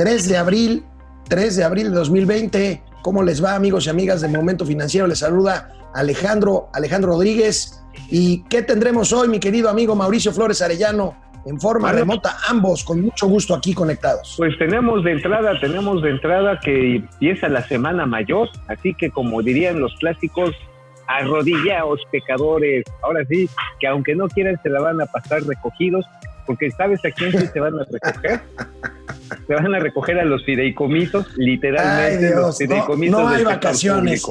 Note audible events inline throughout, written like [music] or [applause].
3 de abril, 3 de abril de 2020. ¿Cómo les va, amigos y amigas de Momento Financiero? Les saluda Alejandro, Alejandro Rodríguez. ¿Y qué tendremos hoy, mi querido amigo Mauricio Flores Arellano? En forma remota, ambos con mucho gusto aquí conectados. Pues tenemos de entrada, tenemos de entrada que empieza la semana mayor, así que como dirían los clásicos, arrodillaos pecadores. Ahora sí, que aunque no quieran se la van a pasar recogidos, porque ¿sabes a quién se van a recoger? se van a recoger a los fideicomisos, literalmente los fideicomisos no, hay vacaciones.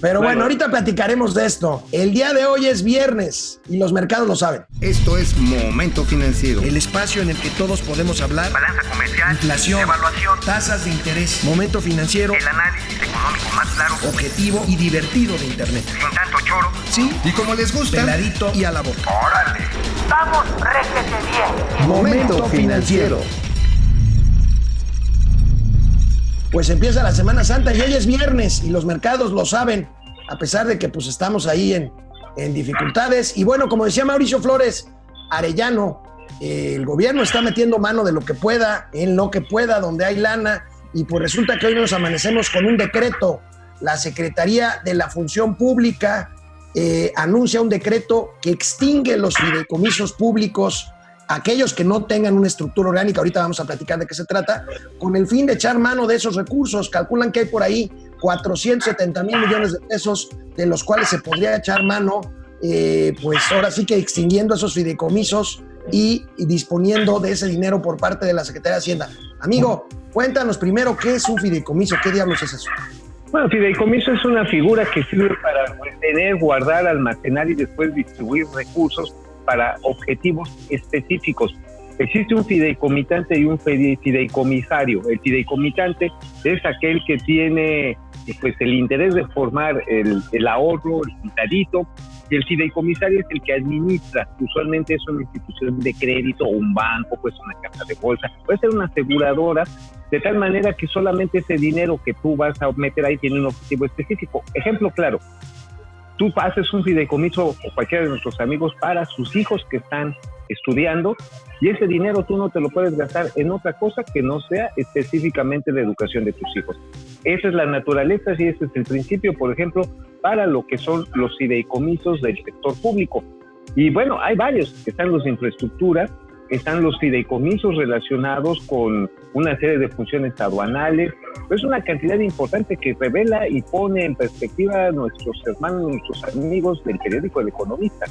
Pero bueno, ahorita platicaremos de esto. El día de hoy es viernes y los mercados lo saben. Esto es Momento Financiero. El espacio en el que todos podemos hablar. Balanza comercial. Inflación. Evaluación. Tasas de interés. Momento Financiero. El análisis económico más claro. Objetivo y divertido de Internet. Sin tanto choro. Sí. Y como les gusta. Peladito y a la boca. ¡Órale! ¡Vamos, réjete bien! Momento Financiero. Pues empieza la Semana Santa y hoy es viernes y los mercados lo saben, a pesar de que pues estamos ahí en, en dificultades. Y bueno, como decía Mauricio Flores, Arellano, el gobierno está metiendo mano de lo que pueda, en lo que pueda, donde hay lana, y pues resulta que hoy nos amanecemos con un decreto. La Secretaría de la Función Pública eh, anuncia un decreto que extingue los fideicomisos públicos aquellos que no tengan una estructura orgánica, ahorita vamos a platicar de qué se trata, con el fin de echar mano de esos recursos. Calculan que hay por ahí 470 mil millones de pesos, de los cuales se podría echar mano, eh, pues ahora sí que extinguiendo esos fideicomisos y, y, disponiendo de ese dinero por parte de la Secretaría de Hacienda. Amigo, cuéntanos primero qué es un fideicomiso, qué diablos es eso. Bueno, fideicomiso es una figura que sirve para retener, guardar, almacenar y después distribuir recursos para objetivos específicos. Existe un fideicomitante y un fideicomisario. El fideicomitante es aquel que tiene pues, el interés de formar el, el ahorro, el cuidadito, y el fideicomisario es el que administra. Usualmente es una institución de crédito, un banco, pues una casa de bolsa, puede ser una aseguradora, de tal manera que solamente ese dinero que tú vas a meter ahí tiene un objetivo específico. Ejemplo claro, tú haces un fideicomiso o cualquiera de nuestros amigos para sus hijos que están estudiando y ese dinero tú no te lo puedes gastar en otra cosa que no sea específicamente la educación de tus hijos. Esa es la naturaleza y ese es el principio, por ejemplo, para lo que son los fideicomisos del sector público. Y bueno, hay varios, están los de infraestructura, están los fideicomisos relacionados con una serie de funciones aduanales. Es una cantidad importante que revela y pone en perspectiva a nuestros hermanos, nuestros amigos del periódico El Economista.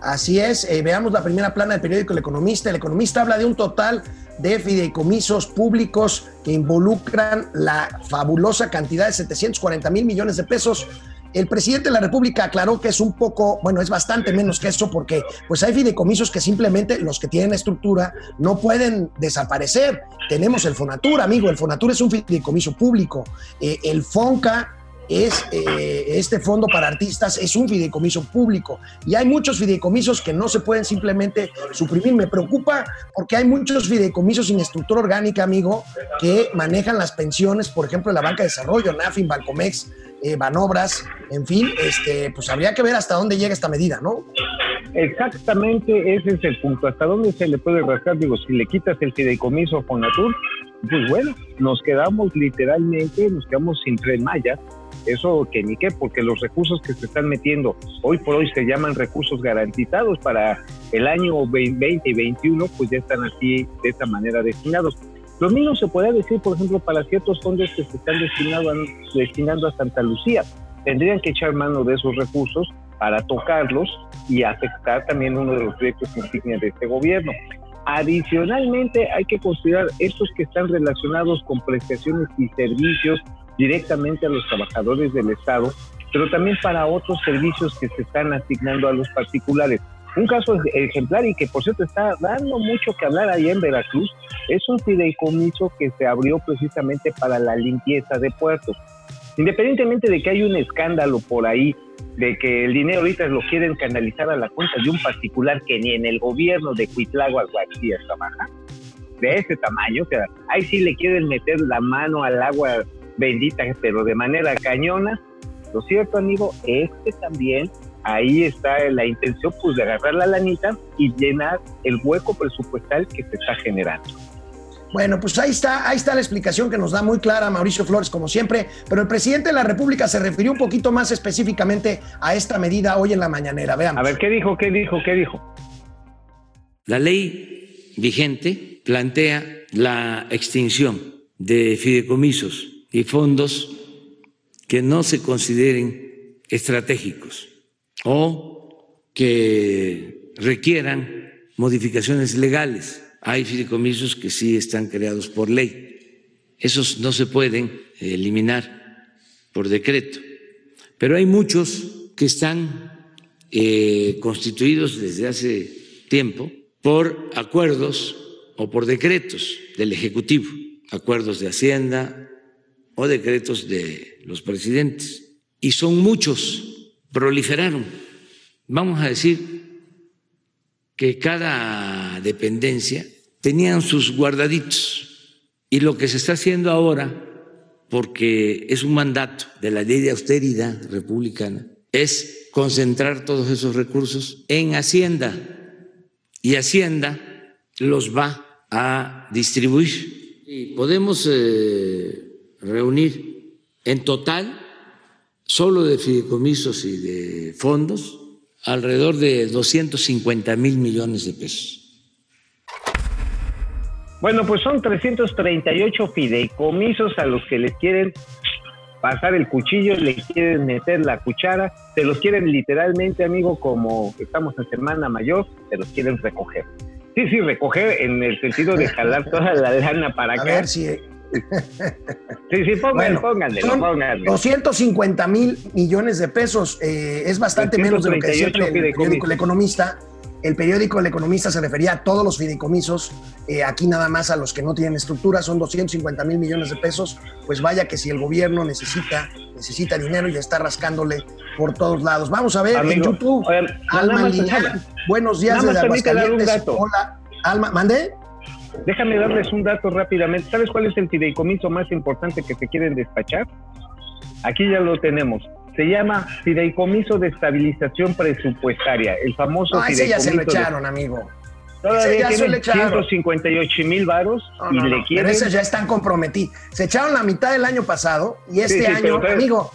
Así es, eh, veamos la primera plana del periódico El Economista. El Economista habla de un total de fideicomisos públicos que involucran la fabulosa cantidad de 740 mil millones de pesos el presidente de la República aclaró que es un poco, bueno, es bastante menos que eso porque pues hay fideicomisos que simplemente los que tienen estructura no pueden desaparecer. Tenemos el Fonatur, amigo, el Fonatur es un fideicomiso público. Eh, el FONCA es eh, este fondo para artistas es un fideicomiso público y hay muchos fideicomisos que no se pueden simplemente suprimir. Me preocupa porque hay muchos fideicomisos sin estructura orgánica, amigo, que manejan las pensiones, por ejemplo, en la banca de desarrollo, NAFIN, Balcomex, eh, Banobras, en fin, este, pues habría que ver hasta dónde llega esta medida, ¿no? Exactamente, ese es el punto. ¿Hasta dónde se le puede rascar? Digo, si le quitas el fideicomiso a Fonatur, pues bueno, nos quedamos literalmente, nos quedamos sin tren Maya. Eso que ni qué, porque los recursos que se están metiendo hoy por hoy se llaman recursos garantizados para el año 2020 y 2021, pues ya están así de esta manera destinados. Lo mismo se puede decir, por ejemplo, para ciertos fondos que se están destinando a, destinando a Santa Lucía. Tendrían que echar mano de esos recursos para tocarlos y afectar también uno de los proyectos insignia de este gobierno. Adicionalmente, hay que considerar estos que están relacionados con prestaciones y servicios directamente a los trabajadores del Estado, pero también para otros servicios que se están asignando a los particulares. Un caso ejemplar y que por cierto está dando mucho que hablar ahí en Veracruz es un fideicomiso que se abrió precisamente para la limpieza de puertos. Independientemente de que hay un escándalo por ahí de que el dinero ahorita lo quieren canalizar a la cuenta de un particular que ni en el gobierno de Cuitláhuac García trabaja, de ese tamaño, que ahí sí le quieren meter la mano al agua bendita, pero de manera cañona. Lo cierto, amigo, es que también ahí está la intención pues de agarrar la lanita y llenar el hueco presupuestal que se está generando. Bueno, pues ahí está, ahí está la explicación que nos da muy clara Mauricio Flores, como siempre, pero el presidente de la República se refirió un poquito más específicamente a esta medida hoy en la mañanera. Veamos. A ver, ¿qué dijo? ¿Qué dijo? ¿Qué dijo? La ley vigente plantea la extinción de fideicomisos y fondos que no se consideren estratégicos o que requieran modificaciones legales hay fideicomisos que sí están creados por ley. Esos no se pueden eliminar por decreto. Pero hay muchos que están eh, constituidos desde hace tiempo por acuerdos o por decretos del Ejecutivo, acuerdos de Hacienda o decretos de los presidentes. Y son muchos, proliferaron. Vamos a decir que cada dependencia tenían sus guardaditos. Y lo que se está haciendo ahora, porque es un mandato de la ley de austeridad republicana, es concentrar todos esos recursos en Hacienda. Y Hacienda los va a distribuir. Y podemos eh, reunir en total, solo de fideicomisos y de fondos, alrededor de 250 mil millones de pesos. Bueno, pues son 338 fideicomisos a los que les quieren pasar el cuchillo, le quieren meter la cuchara, se los quieren literalmente, amigo, como estamos en Semana Mayor, se los quieren recoger. Sí, sí, recoger en el sentido de jalar toda la lana para acá. Ver si... Sí, sí, pónganle, pónganle, pónganle. 250 mil millones de pesos, eh, es bastante menos de lo que decía el periódico El Economista el periódico El Economista se refería a todos los fideicomisos, eh, aquí nada más a los que no tienen estructura, son 250 mil millones de pesos. Pues vaya que si el gobierno necesita, necesita dinero y está rascándole por todos lados. Vamos a ver en YouTube. Alma buenos días desde Aguascalientes. Hola, Alma, ¿mandé? Déjame darles un dato rápidamente. ¿Sabes cuál es el fideicomiso más importante que se quieren despachar? Aquí ya lo tenemos se llama Fideicomiso de Estabilización Presupuestaria, el famoso ah, ese ya se lo echaron, amigo. Todavía tienen 158 mil varos y le quieren... Pero esos ya están comprometidos. Se echaron la mitad del año pasado y este año, amigo,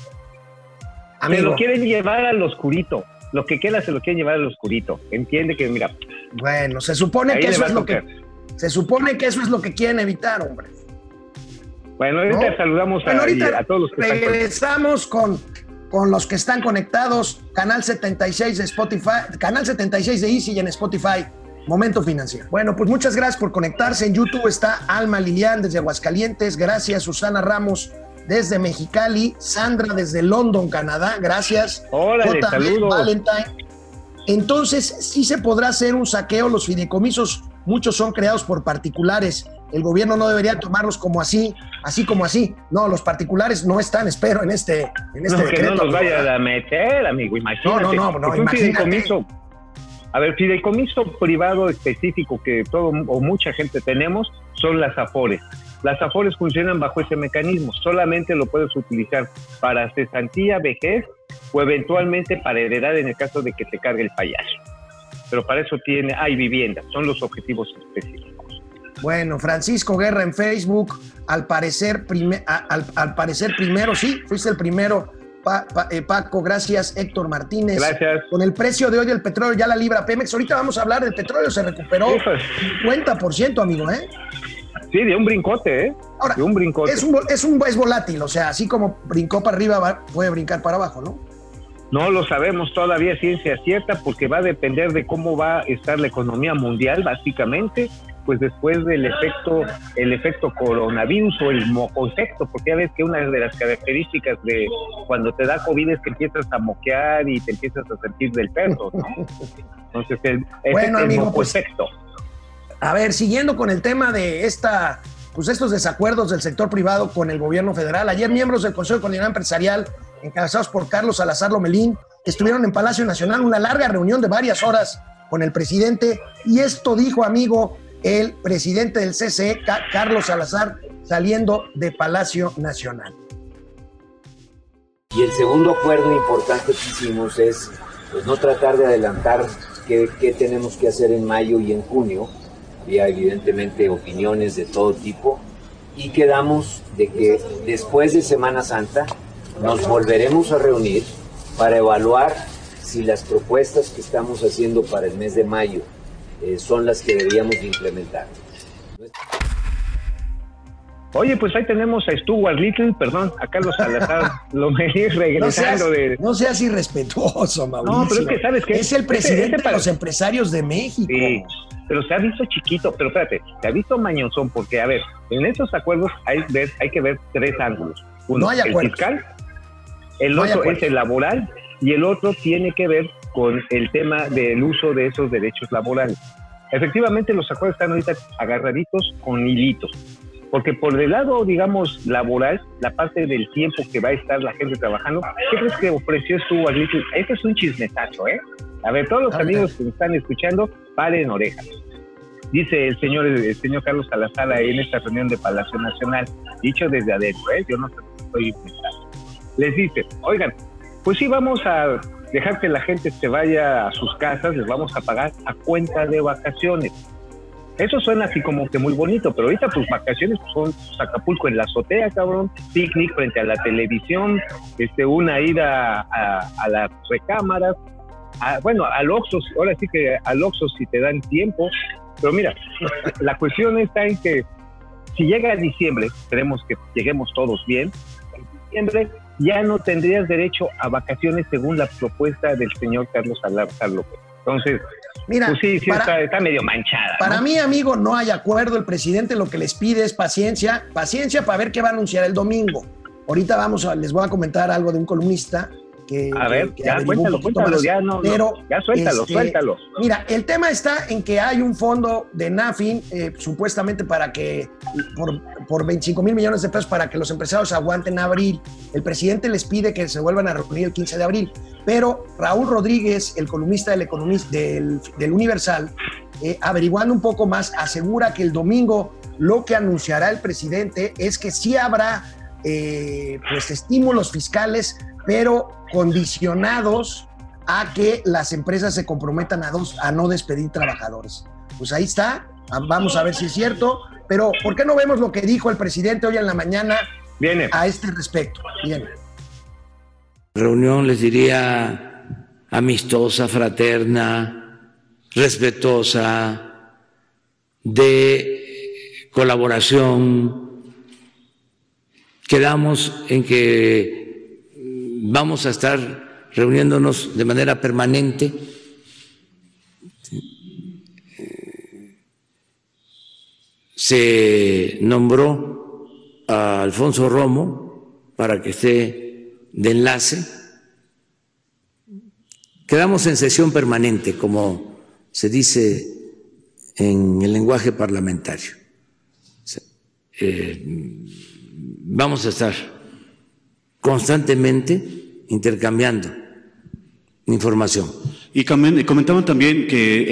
amigo... Se lo quieren llevar al oscurito. Lo que queda se lo quieren llevar al oscurito. Entiende que, mira... Bueno, se supone que eso es lo que... Se supone que eso es lo que quieren evitar, hombre. Bueno, ahorita saludamos a, a, todos los que regresamos con con los que están conectados, canal 76 de Spotify, canal 76 de Easy y en Spotify. Momento financiero. Bueno, pues muchas gracias por conectarse. En YouTube está Alma Lilian desde Aguascalientes. Gracias, Susana Ramos desde Mexicali. Sandra desde London, Canadá. Gracias. Hola, saludos. Valentine. Entonces, sí se podrá hacer un saqueo. Los fideicomisos, muchos son creados por particulares el gobierno no debería tomarlos como así, así como así. No, los particulares no están, espero, en este, en este no, Que no nos vaya a meter, amigo, imagínate. No, no, no, no fideicomiso. A ver, fideicomiso privado específico que todo o mucha gente tenemos son las AFORES. Las AFORES funcionan bajo ese mecanismo. Solamente lo puedes utilizar para cesantía, vejez o eventualmente para heredar en el caso de que te cargue el payaso. Pero para eso tiene, hay vivienda, son los objetivos específicos. Bueno, Francisco Guerra en Facebook, al parecer, al, parecer primero, sí, fuiste el primero. Eh, Paco, gracias. Héctor Martínez. Gracias. Con el precio de hoy del petróleo ya la libra Pemex. Ahorita vamos a hablar del petróleo, se recuperó 50%, amigo, ¿eh? Sí, de un brincote, ¿eh? Ahora, de un brincote. Es, un, es, un, es volátil, o sea, así como brincó para arriba, puede brincar para abajo, ¿no? No lo sabemos todavía ciencia cierta porque va a depender de cómo va a estar la economía mundial, básicamente, pues después del efecto, el efecto coronavirus o el mocoefecto, porque ya ves que una de las características de cuando te da COVID es que empiezas a moquear y te empiezas a sentir del perro, ¿no? Entonces, el, bueno, amigo, pues, a ver, siguiendo con el tema de esta, pues estos desacuerdos del sector privado con el gobierno federal, ayer miembros del Consejo de Coordinación Empresarial, encabezados por Carlos Salazar Lomelín, estuvieron en Palacio Nacional una larga reunión de varias horas con el presidente. Y esto dijo, amigo, el presidente del CCE, Carlos Salazar, saliendo de Palacio Nacional. Y el segundo acuerdo importante que hicimos es pues, no tratar de adelantar qué, tenemos que hacer en mayo y en junio, había evidentemente opiniones de todo tipo. Y quedamos de que después de Semana Santa nos volveremos a reunir para evaluar si las propuestas que estamos haciendo para el mes de mayo eh, son las que deberíamos de implementar. Oye, pues ahí tenemos a Stuart Little, perdón, a Carlos Salazar, [laughs] lo me regresando No seas, de... no seas irrespetuoso, Mauricio. No, pero es que, ¿sabes qué? Es el presidente Ese- ese de para- los empresarios de México. Sí, pero se ha visto chiquito, pero espérate, se ha visto mañosón porque, a ver, en estos acuerdos hay, ver- hay que ver tres ángulos. Uno, No hay el acuerdos. fiscal, el otro acuerdos. es el laboral y el otro tiene que ver con el tema del uso de esos derechos laborales. Efectivamente, los acuerdos están ahorita agarraditos con hilitos. Porque por el lado, digamos, laboral, la parte del tiempo que va a estar la gente trabajando, ¿qué crees que ofreció Stuart Little? Este es un chismetazo, ¿eh? A ver, todos los amigos que me están escuchando, paren orejas. Dice el señor, el señor Carlos Salazar en esta reunión de Palacio Nacional, dicho desde adentro, ¿eh? yo no estoy inventando. Les dice, oigan, pues sí vamos a dejar que la gente se vaya a sus casas, les vamos a pagar a cuenta de vacaciones. Eso suena así como que muy bonito, pero ahorita pues vacaciones son pues, Acapulco en la azotea, cabrón, picnic frente a la televisión, este, una ida a, a las recámaras, a- bueno, al Oxxo, ahora sí que al Oxxo si te dan tiempo, pero mira, [laughs] la cuestión está en que si llega diciembre, esperemos que lleguemos todos bien, en diciembre ya no tendrías derecho a vacaciones según la propuesta del señor Carlos Salazar López. Entonces, Mira, pues sí, sí para, está, está medio manchada. para ¿no? mí, amigo, no hay acuerdo. El presidente lo que les pide es paciencia, paciencia para ver qué va a anunciar el domingo. Ahorita vamos a, les voy a comentar algo de un columnista que, A ver, que- ya cuéntalo, ya no, no, Pero, ya suéltalo, este, suéltalo. Mira, el tema está en que hay un fondo de NAFIN, eh, supuestamente para que, por, por 25 mil millones de pesos, para que los empresarios aguanten abril. El presidente les pide que se vuelvan a reunir el 15 de abril. Pero Raúl Rodríguez, el columnista del, economista, del, del Universal, eh, averiguando un poco más, asegura que el domingo lo que anunciará el presidente es que sí habrá eh, pues estímulos fiscales, pero condicionados a que las empresas se comprometan a, dos, a no despedir trabajadores. Pues ahí está, vamos a ver si es cierto, pero ¿por qué no vemos lo que dijo el presidente hoy en la mañana Viene. a este respecto? Bien. reunión, les diría, amistosa, fraterna, respetuosa, de colaboración. Quedamos en que vamos a estar reuniéndonos de manera permanente. Se nombró a Alfonso Romo para que esté de enlace. Quedamos en sesión permanente, como se dice en el lenguaje parlamentario. Eh, vamos a estar constantemente intercambiando información. Y comen- comentaban también que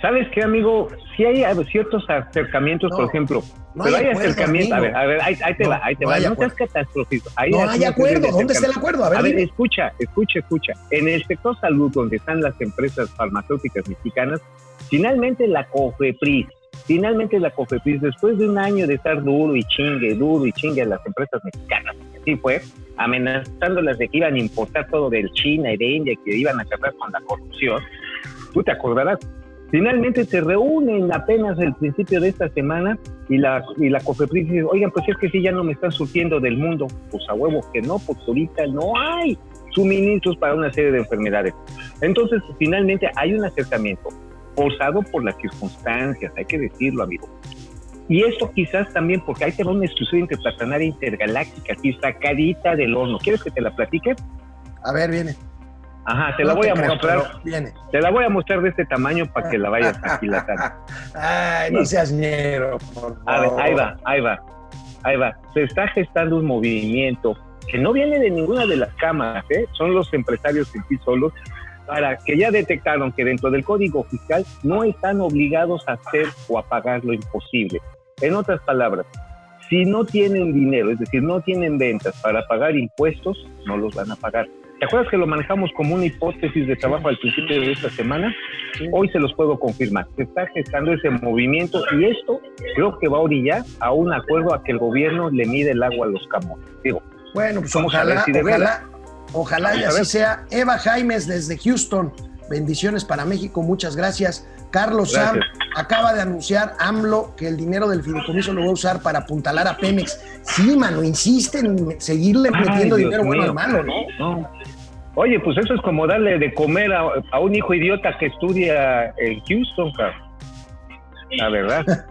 ¿Sabes qué, amigo? Si hay ciertos acercamientos, No, por ejemplo, no pero hay hay, acercamientos. A ver, a ver, ahí, ahí te No, va, ahí te no va. No seas acuerdo. catastrófico. Hay No hay acuerdo. ¿Dónde está el acuerdo? A ver, A ver, escucha, escucha, escucha. En el sector salud, donde están las empresas farmacéuticas mexicanas, finalmente la COFEPRIS, finalmente la COFEPRIS, después de un año de estar duro y chingue, duro y chingue a las empresas mexicanas, así fue, amenazándolas de que iban a importar todo del China y de India, que iban a acabar con la corrupción, tú te acordarás. Finalmente se reúnen apenas el principio de esta semana y la, y la COFEPRIS dice, oigan, pues es que sí, ya no me están surtiendo del mundo. Pues a huevo que no, porque ahorita no hay suministros para una serie de enfermedades. Entonces, finalmente hay un acercamiento forzado por las circunstancias, hay que decirlo, amigo. Y esto quizás también porque hay que ver una exclusiva interplatanaria intergaláctica, así sacadita del horno. ¿Quieres que te la platique? A ver, viene. Ajá, te No la voy a creo, mostrar. Viene. Te la voy a mostrar de este tamaño para que la vayas aquilatando. [laughs] Ay, no seas ñero, por A ver, favor. ahí va, ahí va, ahí va. Se está gestando un movimiento que no viene de ninguna de las cámaras, ¿eh? son los empresarios en sí solos, para que ya detectaron que dentro del código fiscal no están obligados a hacer o a pagar lo imposible. En otras palabras, si no tienen dinero, es decir, no tienen ventas para pagar impuestos, no los van a pagar. ¿Te acuerdas que lo manejamos como una hipótesis de trabajo al principio de esta semana? Hoy se los puedo confirmar. Se está gestando ese movimiento y esto creo que va a orillar a un acuerdo a que el gobierno le mide el agua a los camotes. Digo, Bueno, pues ojalá, si ojalá, ojalá y así sea. Eva Jaimes desde Houston, bendiciones para México, muchas gracias. Carlos Sam acaba de anunciar AMLO que el dinero del fideicomiso lo va a usar para apuntalar a Pemex. Sí, mano, insiste en seguirle Ay, metiendo Dios dinero bueno mío. al malo, ¿no? No. Oye, pues eso es como darle de comer a, a un hijo idiota que estudia en Houston, cabrón. La verdad. [laughs]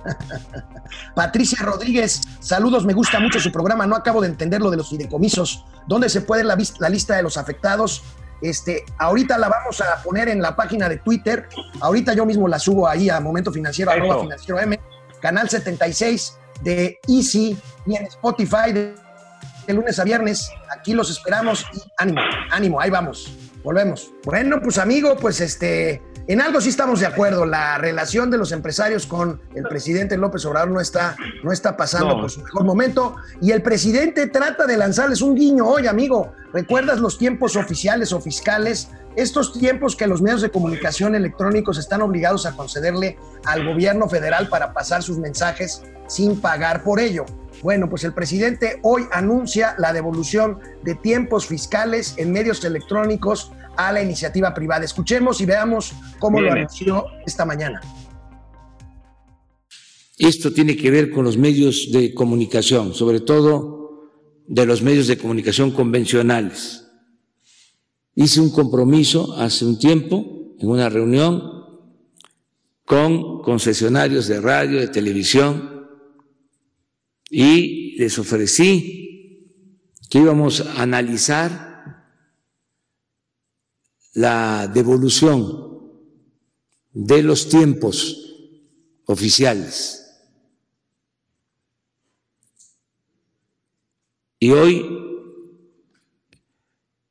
Patricia Rodríguez, saludos, me gusta mucho su programa, no acabo de entender lo de los fideicomisos. ¿Dónde se puede la, la lista de los afectados? Este, ahorita la vamos a poner en la página de Twitter. Ahorita yo mismo la subo ahí a Momento Financiero, arroba financiero M, canal 76 de Easy y en Spotify de, de lunes a viernes. Aquí los esperamos y ánimo, ánimo, ahí vamos. Volvemos. Bueno, pues amigo, pues este, en algo sí estamos de acuerdo. La relación de los empresarios con el presidente López Obrador no está, no está pasando No. por su mejor momento. Y el presidente trata de lanzarles un guiño. Oye, amigo, ¿recuerdas los tiempos oficiales o fiscales? Estos tiempos que los medios de comunicación electrónicos están obligados a concederle al gobierno federal para pasar sus mensajes sin pagar por ello. Bueno, pues el presidente hoy anuncia la devolución de tiempos fiscales en medios electrónicos a la iniciativa privada. Escuchemos y veamos cómo lo anunció esta mañana. Esto tiene que ver con los medios de comunicación, sobre todo de los medios de comunicación convencionales. Hice un compromiso hace un tiempo en una reunión con concesionarios de radio, de televisión, y les ofrecí que íbamos a analizar la devolución de los tiempos oficiales. Y hoy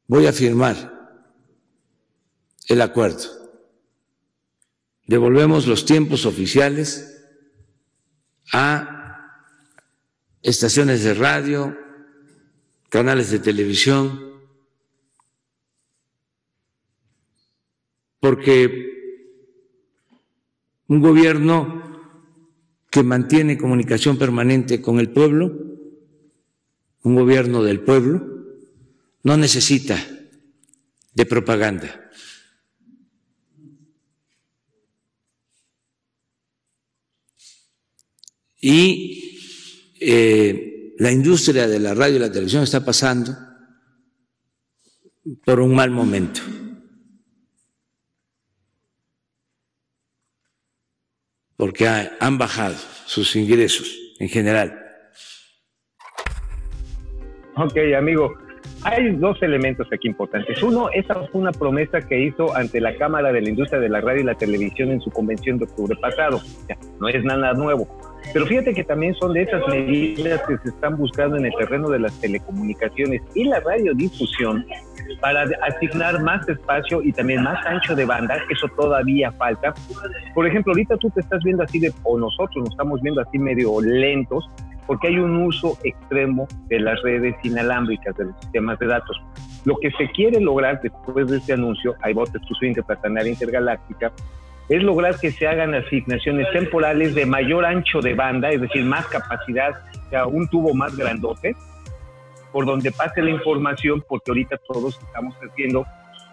voy a firmar el acuerdo. Devolvemos los tiempos oficiales a estaciones de radio, canales de televisión, porque un gobierno que mantiene comunicación permanente con el pueblo, un gobierno del pueblo, no necesita de propaganda. Y eh, la industria de la radio y la televisión está pasando por un mal momento. Porque ha- han bajado sus ingresos en general. Ok, amigo. Hay dos elementos aquí importantes. Uno, esa fue una promesa que hizo ante la Cámara de la Industria de la Radio y la Televisión en su convención de octubre pasado. No es nada nuevo. Pero fíjate que también son de esas medidas que se están buscando en el terreno de las telecomunicaciones y la radiodifusión para asignar más espacio y también más ancho de banda. Eso todavía falta. Por ejemplo, ahorita tú te estás viendo así de, o nosotros nos estamos viendo así medio lentos, porque hay un uso extremo de las redes inalámbricas, de los sistemas de datos. Lo que se quiere lograr después de este anuncio, hay votos exclusiva interplatanaria intergaláctica, es lograr que se hagan asignaciones temporales de mayor ancho de banda, es decir, más capacidad, o sea, un tubo más grandote, por donde pase la información, porque ahorita todos estamos haciendo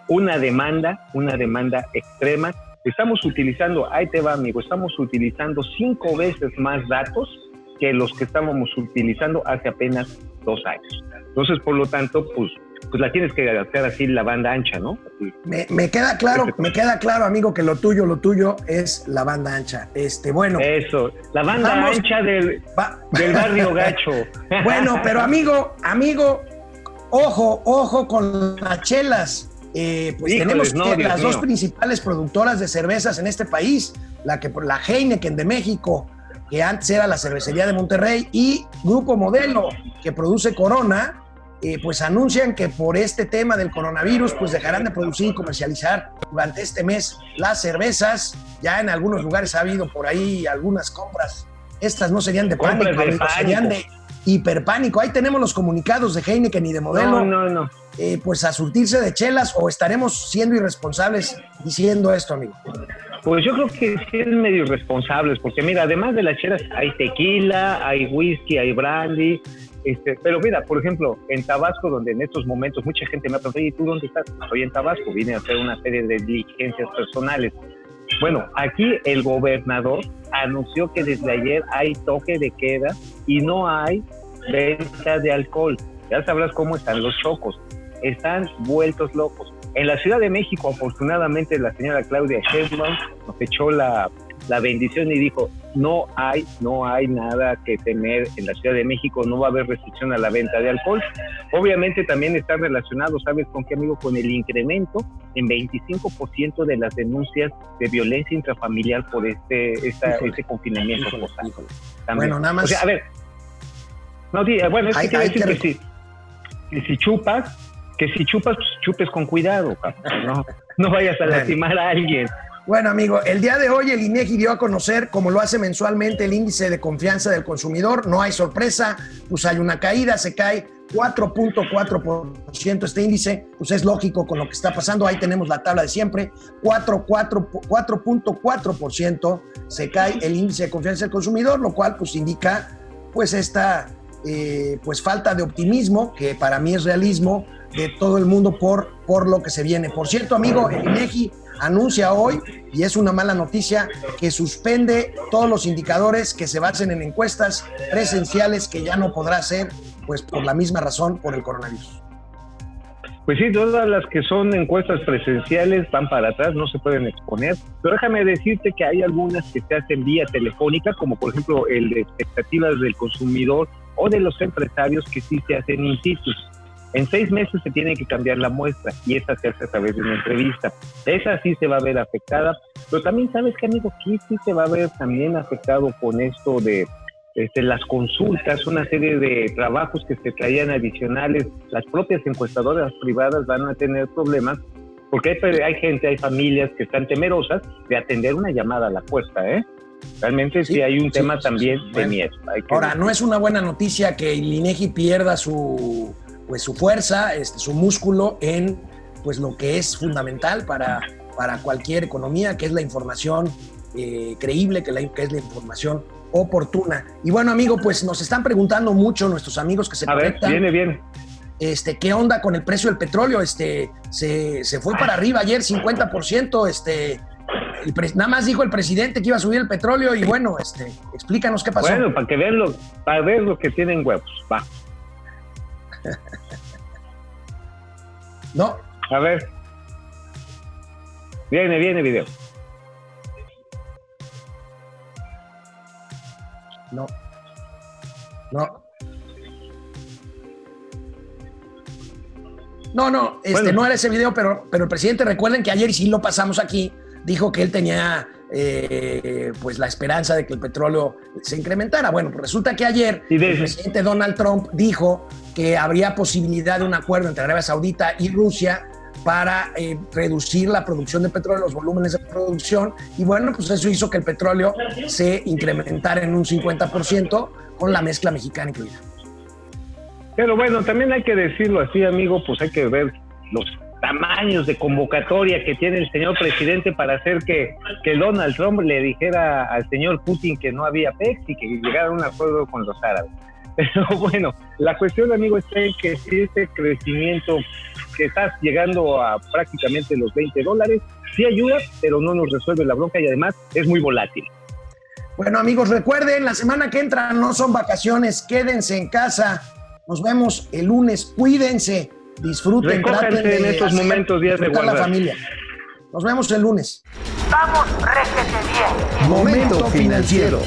una demanda, una demanda extrema. Estamos utilizando, ahí te va amigo, estamos utilizando cinco veces más datos que los que estábamos utilizando hace apenas dos años. Entonces, por lo tanto, pues, pues la tienes que hacer así la banda ancha, ¿no? Me, me queda claro, me queda claro, amigo, que lo tuyo, lo tuyo es la banda ancha. Este, bueno, Eso, la banda Vamos. ancha del, va- del [laughs] barrio gacho. Bueno, pero amigo, amigo, ojo, ojo con las chelas. Eh, pues Híjoles, tenemos no, que Dios las dos mío. principales productoras de cervezas en este país, la que la Heineken de México, que antes era la cervecería de Monterrey, y Grupo Modelo, que produce Corona, eh, pues anuncian que por este tema del coronavirus, pues dejarán de producir y comercializar durante este mes las cervezas. Ya en algunos lugares ha habido por ahí algunas compras. Estas no serían de pánico, de serían de pánico. hiperpánico. Ahí tenemos los comunicados de Heineken y de Modelo. No, no, no. eh, pues a surtirse de chelas o estaremos siendo irresponsables diciendo esto, amigo. Pues yo creo que sí es medio irresponsables, porque mira, además de las chelas hay tequila, hay whisky, hay brandy, este, pero mira, por ejemplo, en Tabasco, donde en estos momentos mucha gente me ha preguntado, ¿y tú dónde estás? Estoy en Tabasco, vine a hacer una serie de diligencias personales. Bueno, aquí el gobernador anunció que desde ayer hay toque de queda y no hay venta de alcohol. Ya sabrás cómo están los chocos. Están vueltos locos. En la Ciudad de México, afortunadamente, la señora Claudia Sheinbaum nos echó la, la bendición y dijo, no hay, no hay nada que temer en la Ciudad de México, no va a haber restricción a la venta de alcohol. Obviamente también está relacionado, ¿sabes con qué amigo? Con el incremento en 25% de las denuncias de violencia intrafamiliar por este, esta, Híjole. este confinamiento. Híjole, híjole. También. Bueno, nada más- O sea, a ver. No, eh, bueno, es Hay- que hay decir que que, si, que si chupas, que si chupas, pues chupes con cuidado, no, no vayas a lastimar a alguien. Bueno, amigo, el día de hoy el INEGI dio a conocer, como lo hace mensualmente, el índice de confianza del consumidor. No hay sorpresa, pues hay una caída, se cae 4.4% este índice, pues es lógico con lo que está pasando. Ahí tenemos la tabla de siempre, 4.4 4.4% se cae el índice de confianza del consumidor, lo cual pues indica pues esta eh, pues falta de optimismo, que para mí es realismo, de todo el mundo por, por lo que se viene. Por cierto, amigo, el INEGI anuncia hoy, y es una mala noticia, que suspende todos los indicadores que se basen en encuestas presenciales que ya no podrá hacer, pues por la misma razón, por el coronavirus. Pues sí, todas las que son encuestas presenciales van para atrás, no se pueden exponer. Pero déjame decirte que hay algunas que se hacen vía telefónica, como por ejemplo el de expectativas del consumidor o de los empresarios que sí se hacen in situ. En seis meses se tiene que cambiar la muestra y esa se hace a través de una entrevista. Esa sí se va a ver afectada, pero también sabes que amigo, que sí se va a ver también afectado con esto de este, las consultas, una serie de trabajos que se traían adicionales, las propias encuestadoras privadas van a tener problemas porque hay, hay gente, hay familias que están temerosas de atender una llamada a la puerta, ¿eh? Realmente sí, Sí, hay un sí, tema sí, también de miedo. Ahora, no es una buena noticia que el INEGI pierda su, pues, su fuerza, este, su músculo en pues, lo que es fundamental para, para cualquier economía, que es la información eh, creíble, que, la, que es la información oportuna. Y bueno, amigo, pues nos están preguntando mucho nuestros amigos que se A ver, conectan. viene bien. Este, ¿Qué onda con el precio del petróleo? Este, se, se fue para arriba ayer 50%. Este, el pre- nada más dijo el presidente que iba a subir el petróleo y bueno, este, explícanos qué pasó. Bueno, para que vean lo, para ver lo que tienen huevos. Va, No, a ver. Viene, viene video. No. No. No, no, este Bueno. no era ese video, pero, pero el presidente, recuerden que ayer sí lo pasamos aquí, dijo que él tenía eh, pues la esperanza de que el petróleo se incrementara. Bueno, pues resulta que ayer el presidente Donald Trump dijo que habría posibilidad de un acuerdo entre Arabia Saudita y Rusia para eh, reducir la producción de petróleo, los volúmenes de producción, y bueno, pues eso hizo que el petróleo se incrementara en un 50% con la mezcla mexicana incluida. Pero bueno, también hay que decirlo así, amigo, pues hay que ver los tamaños de convocatoria que tiene el señor presidente para hacer que, que Donald Trump le dijera al señor Putin que no había PEX y que llegara a un acuerdo con los árabes. [laughs] Pero bueno, la cuestión, amigo, está que si este crecimiento que está llegando a prácticamente los 20 dólares, sí ayuda, pero no nos resuelve la bronca y además es muy volátil. Bueno, amigos, recuerden, la semana que entra no son vacaciones, quédense en casa. Nos vemos el lunes, cuídense, disfruten, Recójanse traten de en estos hacer- momentos, días de la familia. Nos vemos el lunes. Vamos, réjete bien. Momento financiero.